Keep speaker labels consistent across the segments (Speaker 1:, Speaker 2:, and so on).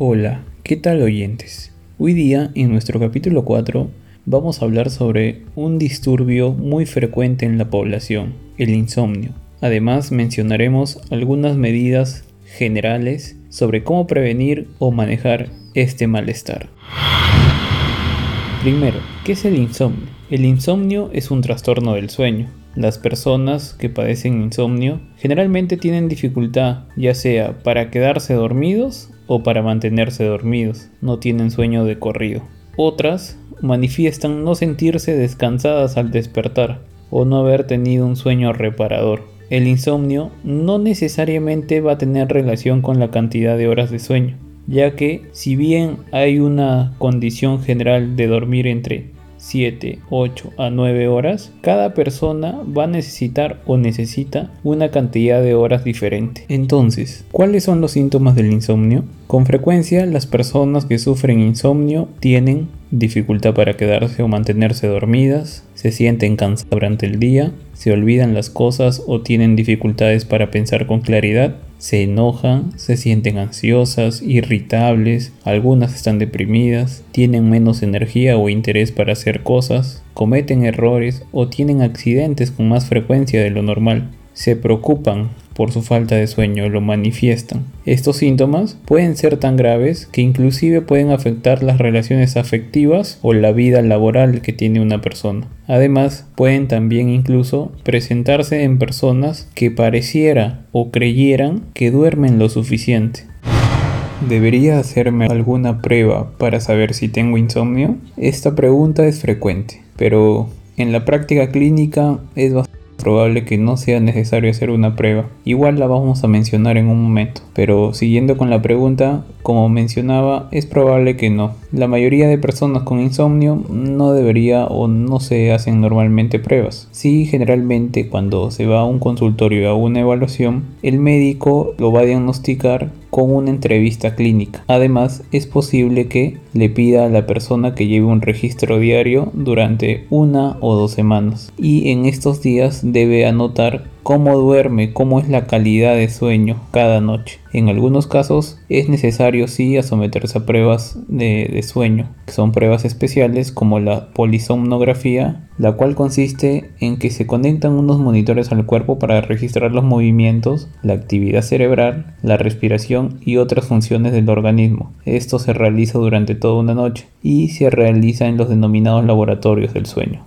Speaker 1: Hola, ¿qué tal oyentes? Hoy día, en nuestro capítulo 4, vamos a hablar sobre un disturbio muy frecuente en la población, el insomnio. Además, mencionaremos algunas medidas generales sobre cómo prevenir o manejar este malestar. Primero, ¿qué es el insomnio? El insomnio es un trastorno del sueño. Las personas que padecen insomnio generalmente tienen dificultad ya sea para quedarse dormidos o para mantenerse dormidos, no tienen sueño de corrido. Otras manifiestan no sentirse descansadas al despertar o no haber tenido un sueño reparador. El insomnio no necesariamente va a tener relación con la cantidad de horas de sueño, ya que si bien hay una condición general de dormir entre 7, 8 a 9 horas, cada persona va a necesitar o necesita una cantidad de horas diferente. Entonces, ¿cuáles son los síntomas del insomnio? Con frecuencia las personas que sufren insomnio tienen dificultad para quedarse o mantenerse dormidas, se sienten cansadas durante el día, se olvidan las cosas o tienen dificultades para pensar con claridad, se enojan, se sienten ansiosas, irritables, algunas están deprimidas, tienen menos energía o interés para hacer cosas, cometen errores o tienen accidentes con más frecuencia de lo normal, se preocupan por su falta de sueño lo manifiestan. Estos síntomas pueden ser tan graves que inclusive pueden afectar las relaciones afectivas o la vida laboral que tiene una persona. Además, pueden también incluso presentarse en personas que pareciera o creyeran que duermen lo suficiente. ¿Debería hacerme alguna prueba para saber si tengo insomnio? Esta pregunta es frecuente, pero en la práctica clínica es bastante probable que no sea necesario hacer una prueba. Igual la vamos a mencionar en un momento. Pero siguiendo con la pregunta, como mencionaba, es probable que no. La mayoría de personas con insomnio no debería o no se hacen normalmente pruebas. Sí, generalmente cuando se va a un consultorio a una evaluación, el médico lo va a diagnosticar con una entrevista clínica. Además, es posible que le pida a la persona que lleve un registro diario durante una o dos semanas. Y en estos días debe anotar cómo duerme, cómo es la calidad de sueño cada noche. En algunos casos es necesario sí someterse a pruebas de, sueño, que son pruebas especiales como la polisomnografía, la cual consiste en que se conectan unos monitores al cuerpo para registrar los movimientos, la actividad cerebral, la respiración y otras funciones del organismo. Esto se realiza durante toda una noche y se realiza en los denominados laboratorios del sueño.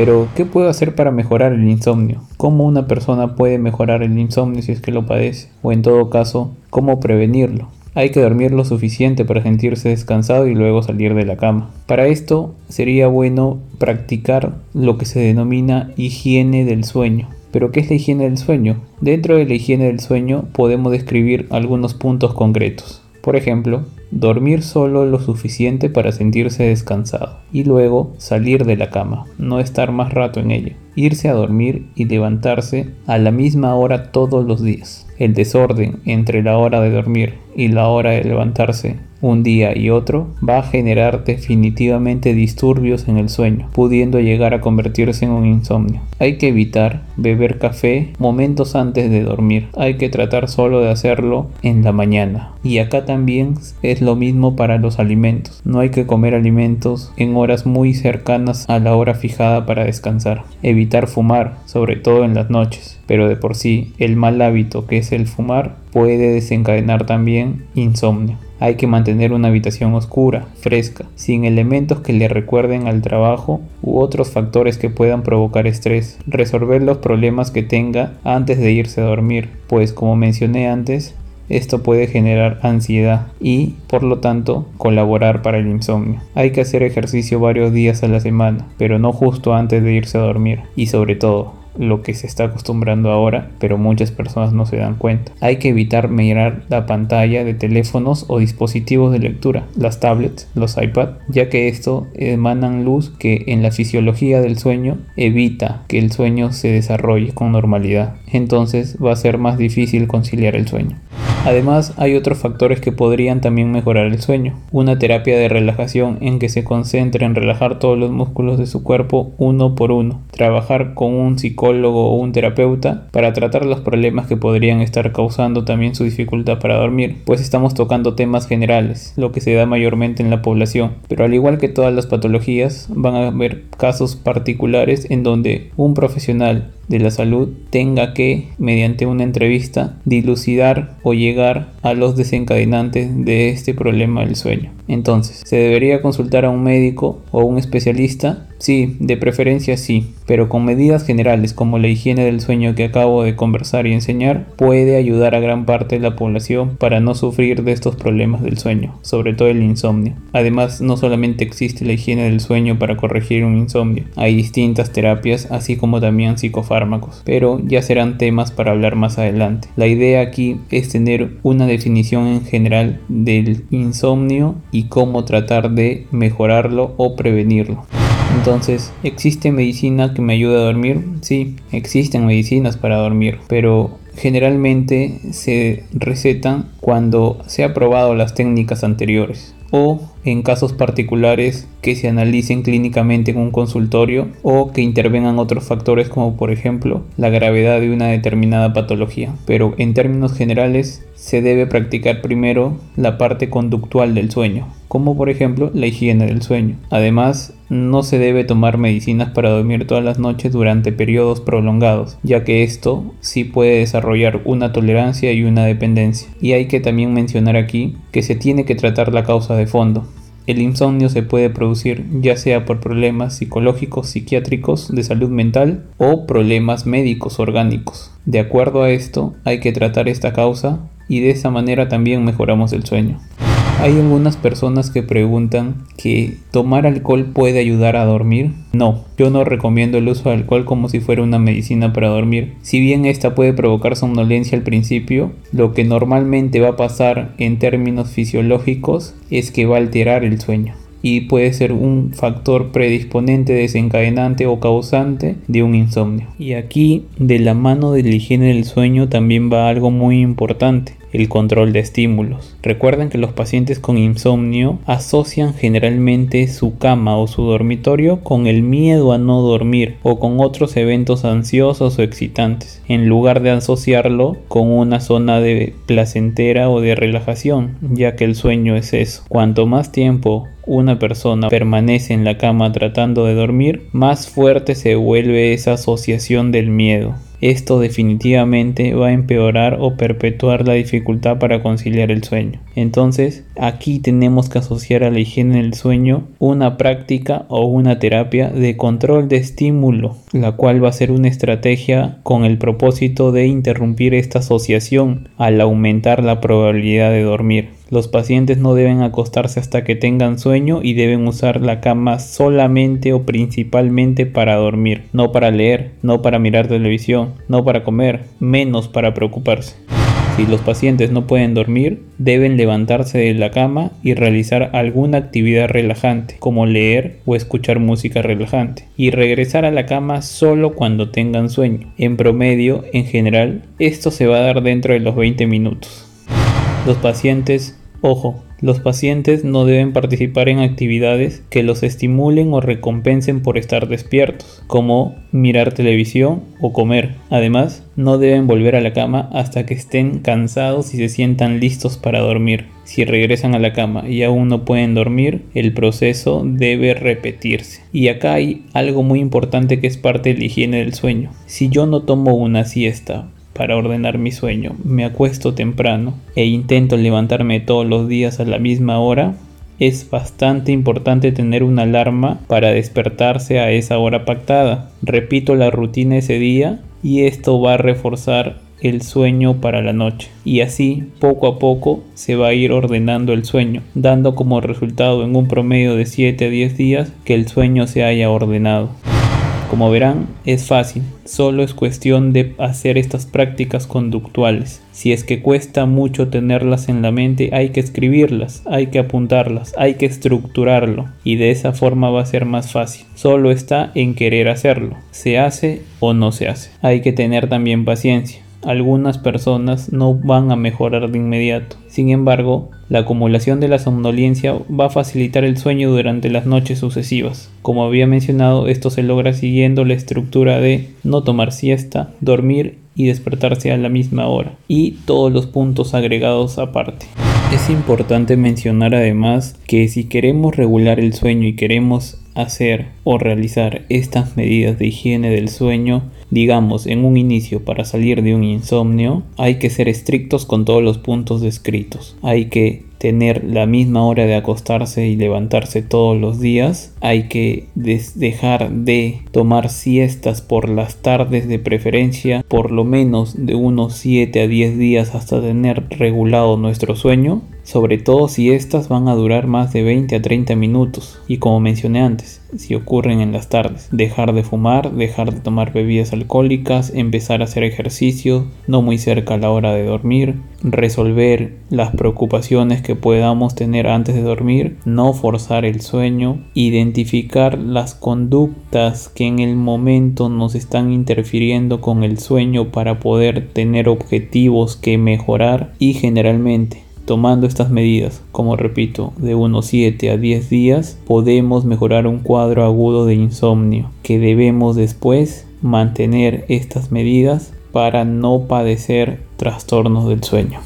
Speaker 1: Pero, ¿qué puedo hacer para mejorar el insomnio? ¿Cómo una persona puede mejorar el insomnio si es que lo padece? O en todo caso, ¿cómo prevenirlo? Hay que dormir lo suficiente para sentirse descansado y luego salir de la cama. Para esto sería bueno practicar lo que se denomina higiene del sueño. ¿Pero qué es la higiene del sueño? Dentro de la higiene del sueño podemos describir algunos puntos concretos. Por ejemplo, dormir solo lo suficiente para sentirse descansado y luego salir de la cama, no estar más rato en ella, irse a dormir y levantarse a la misma hora todos los días. El desorden entre la hora de dormir y la hora de levantarse un día y otro va a generar definitivamente disturbios en el sueño, pudiendo llegar a convertirse en un insomnio. Hay que evitar beber café momentos antes de dormir. Hay que tratar solo de hacerlo en la mañana. Y acá también es lo mismo para los alimentos. No hay que comer alimentos en horas muy cercanas a la hora fijada para descansar. Evitar fumar, sobre todo en las noches pero de por sí el mal hábito que es el fumar puede desencadenar también insomnio. Hay que mantener una habitación oscura, fresca, sin elementos que le recuerden al trabajo u otros factores que puedan provocar estrés. Resolver los problemas que tenga antes de irse a dormir, pues como mencioné antes, esto puede generar ansiedad y, por lo tanto, colaborar para el insomnio. Hay que hacer ejercicio varios días a la semana, pero no justo antes de irse a dormir. Y sobre todo, lo que se está acostumbrando ahora, pero muchas personas no se dan cuenta. Hay que evitar mirar la pantalla de teléfonos o dispositivos de lectura, las tablets, los iPad, ya que esto emanan luz que en la fisiología del sueño evita que el sueño se desarrolle con normalidad. Entonces va a ser más difícil conciliar el sueño. Además, hay otros factores que podrían también mejorar el sueño. Una terapia de relajación en que se concentre en relajar todos los músculos de su cuerpo uno por uno. Trabajar con un psicólogo o un terapeuta para tratar los problemas que podrían estar causando también su dificultad para dormir, pues estamos tocando temas generales, lo que se da mayormente en la población. Pero al igual que todas las patologías, van a haber casos particulares en donde un profesional de la salud tenga que, mediante una entrevista, dilucidar o llegar a los desencadenantes de este problema del sueño. Entonces, ¿se debería consultar a un médico o un especialista? Sí, de preferencia sí, pero con medidas generales como la higiene del sueño que acabo de conversar y enseñar, puede ayudar a gran parte de la población para no sufrir de estos problemas del sueño, sobre todo el insomnio. Además, no solamente existe la higiene del sueño para corregir un insomnio, hay distintas terapias, así como también psicofármacos, pero ya serán temas para hablar más adelante. La idea aquí es tener una definición en general del insomnio y cómo tratar de mejorarlo o prevenirlo. Entonces, ¿existe medicina que me ayude a dormir? Sí, existen medicinas para dormir, pero generalmente se recetan cuando se han probado las técnicas anteriores o en casos particulares que se analicen clínicamente en un consultorio o que intervengan otros factores como por ejemplo la gravedad de una determinada patología. Pero en términos generales se debe practicar primero la parte conductual del sueño, como por ejemplo la higiene del sueño. Además, no se debe tomar medicinas para dormir todas las noches durante periodos prolongados, ya que esto sí puede desarrollar una tolerancia y una dependencia. Y hay que también mencionar aquí que se tiene que tratar la causa de fondo. El insomnio se puede producir ya sea por problemas psicológicos, psiquiátricos, de salud mental o problemas médicos orgánicos. De acuerdo a esto, hay que tratar esta causa y de esa manera también mejoramos el sueño. Hay algunas personas que preguntan que tomar alcohol puede ayudar a dormir. No, yo no recomiendo el uso de alcohol como si fuera una medicina para dormir. Si bien esta puede provocar somnolencia al principio, lo que normalmente va a pasar en términos fisiológicos es que va a alterar el sueño y puede ser un factor predisponente, desencadenante o causante de un insomnio. Y aquí de la mano de la higiene del sueño también va algo muy importante el control de estímulos. Recuerden que los pacientes con insomnio asocian generalmente su cama o su dormitorio con el miedo a no dormir o con otros eventos ansiosos o excitantes, en lugar de asociarlo con una zona de placentera o de relajación, ya que el sueño es eso. Cuanto más tiempo una persona permanece en la cama tratando de dormir, más fuerte se vuelve esa asociación del miedo esto definitivamente va a empeorar o perpetuar la dificultad para conciliar el sueño. Entonces, aquí tenemos que asociar a la higiene del sueño una práctica o una terapia de control de estímulo, la cual va a ser una estrategia con el propósito de interrumpir esta asociación al aumentar la probabilidad de dormir. Los pacientes no deben acostarse hasta que tengan sueño y deben usar la cama solamente o principalmente para dormir, no para leer, no para mirar televisión, no para comer, menos para preocuparse. Si los pacientes no pueden dormir, deben levantarse de la cama y realizar alguna actividad relajante, como leer o escuchar música relajante, y regresar a la cama solo cuando tengan sueño. En promedio, en general, esto se va a dar dentro de los 20 minutos. Los pacientes Ojo, los pacientes no deben participar en actividades que los estimulen o recompensen por estar despiertos, como mirar televisión o comer. Además, no deben volver a la cama hasta que estén cansados y se sientan listos para dormir. Si regresan a la cama y aún no pueden dormir, el proceso debe repetirse. Y acá hay algo muy importante que es parte de la higiene del sueño. Si yo no tomo una siesta para ordenar mi sueño. Me acuesto temprano e intento levantarme todos los días a la misma hora. Es bastante importante tener una alarma para despertarse a esa hora pactada. Repito la rutina ese día y esto va a reforzar el sueño para la noche. Y así, poco a poco, se va a ir ordenando el sueño, dando como resultado en un promedio de 7 a 10 días que el sueño se haya ordenado. Como verán, es fácil, solo es cuestión de hacer estas prácticas conductuales. Si es que cuesta mucho tenerlas en la mente, hay que escribirlas, hay que apuntarlas, hay que estructurarlo y de esa forma va a ser más fácil. Solo está en querer hacerlo, se hace o no se hace. Hay que tener también paciencia algunas personas no van a mejorar de inmediato. Sin embargo, la acumulación de la somnolencia va a facilitar el sueño durante las noches sucesivas. Como había mencionado, esto se logra siguiendo la estructura de no tomar siesta, dormir y despertarse a la misma hora, y todos los puntos agregados aparte. Es importante mencionar además que si queremos regular el sueño y queremos hacer o realizar estas medidas de higiene del sueño, digamos en un inicio para salir de un insomnio, hay que ser estrictos con todos los puntos descritos. Hay que tener la misma hora de acostarse y levantarse todos los días. Hay que dejar de tomar siestas por las tardes de preferencia, por lo menos de unos 7 a 10 días hasta tener regulado nuestro sueño sobre todo si estas van a durar más de 20 a 30 minutos. Y como mencioné antes, si ocurren en las tardes, dejar de fumar, dejar de tomar bebidas alcohólicas, empezar a hacer ejercicio no muy cerca a la hora de dormir, resolver las preocupaciones que podamos tener antes de dormir, no forzar el sueño, identificar las conductas que en el momento nos están interfiriendo con el sueño para poder tener objetivos que mejorar y generalmente Tomando estas medidas, como repito, de unos 7 a 10 días, podemos mejorar un cuadro agudo de insomnio que debemos después mantener estas medidas para no padecer trastornos del sueño.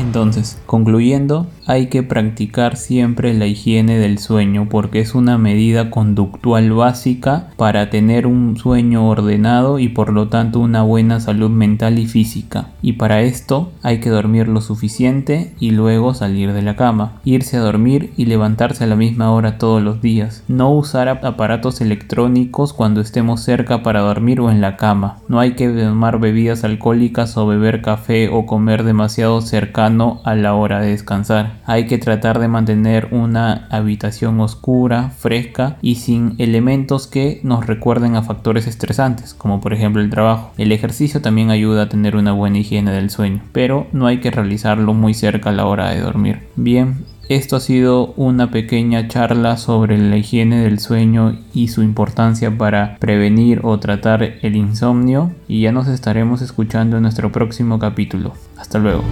Speaker 1: Entonces, concluyendo, hay que practicar siempre la higiene del sueño porque es una medida conductual básica para tener un sueño ordenado y por lo tanto una buena salud mental y física. Y para esto hay que dormir lo suficiente y luego salir de la cama, irse a dormir y levantarse a la misma hora todos los días. No usar aparatos electrónicos cuando estemos cerca para dormir o en la cama. No hay que tomar bebidas alcohólicas o beber café o comer demasiado cercano a la hora de descansar hay que tratar de mantener una habitación oscura, fresca y sin elementos que nos recuerden a factores estresantes, como por ejemplo el trabajo. El ejercicio también ayuda a tener una buena higiene del sueño, pero no hay que realizarlo muy cerca a la hora de dormir. Bien, esto ha sido una pequeña charla sobre la higiene del sueño y su importancia para prevenir o tratar el insomnio y ya nos estaremos escuchando en nuestro próximo capítulo. Hasta luego.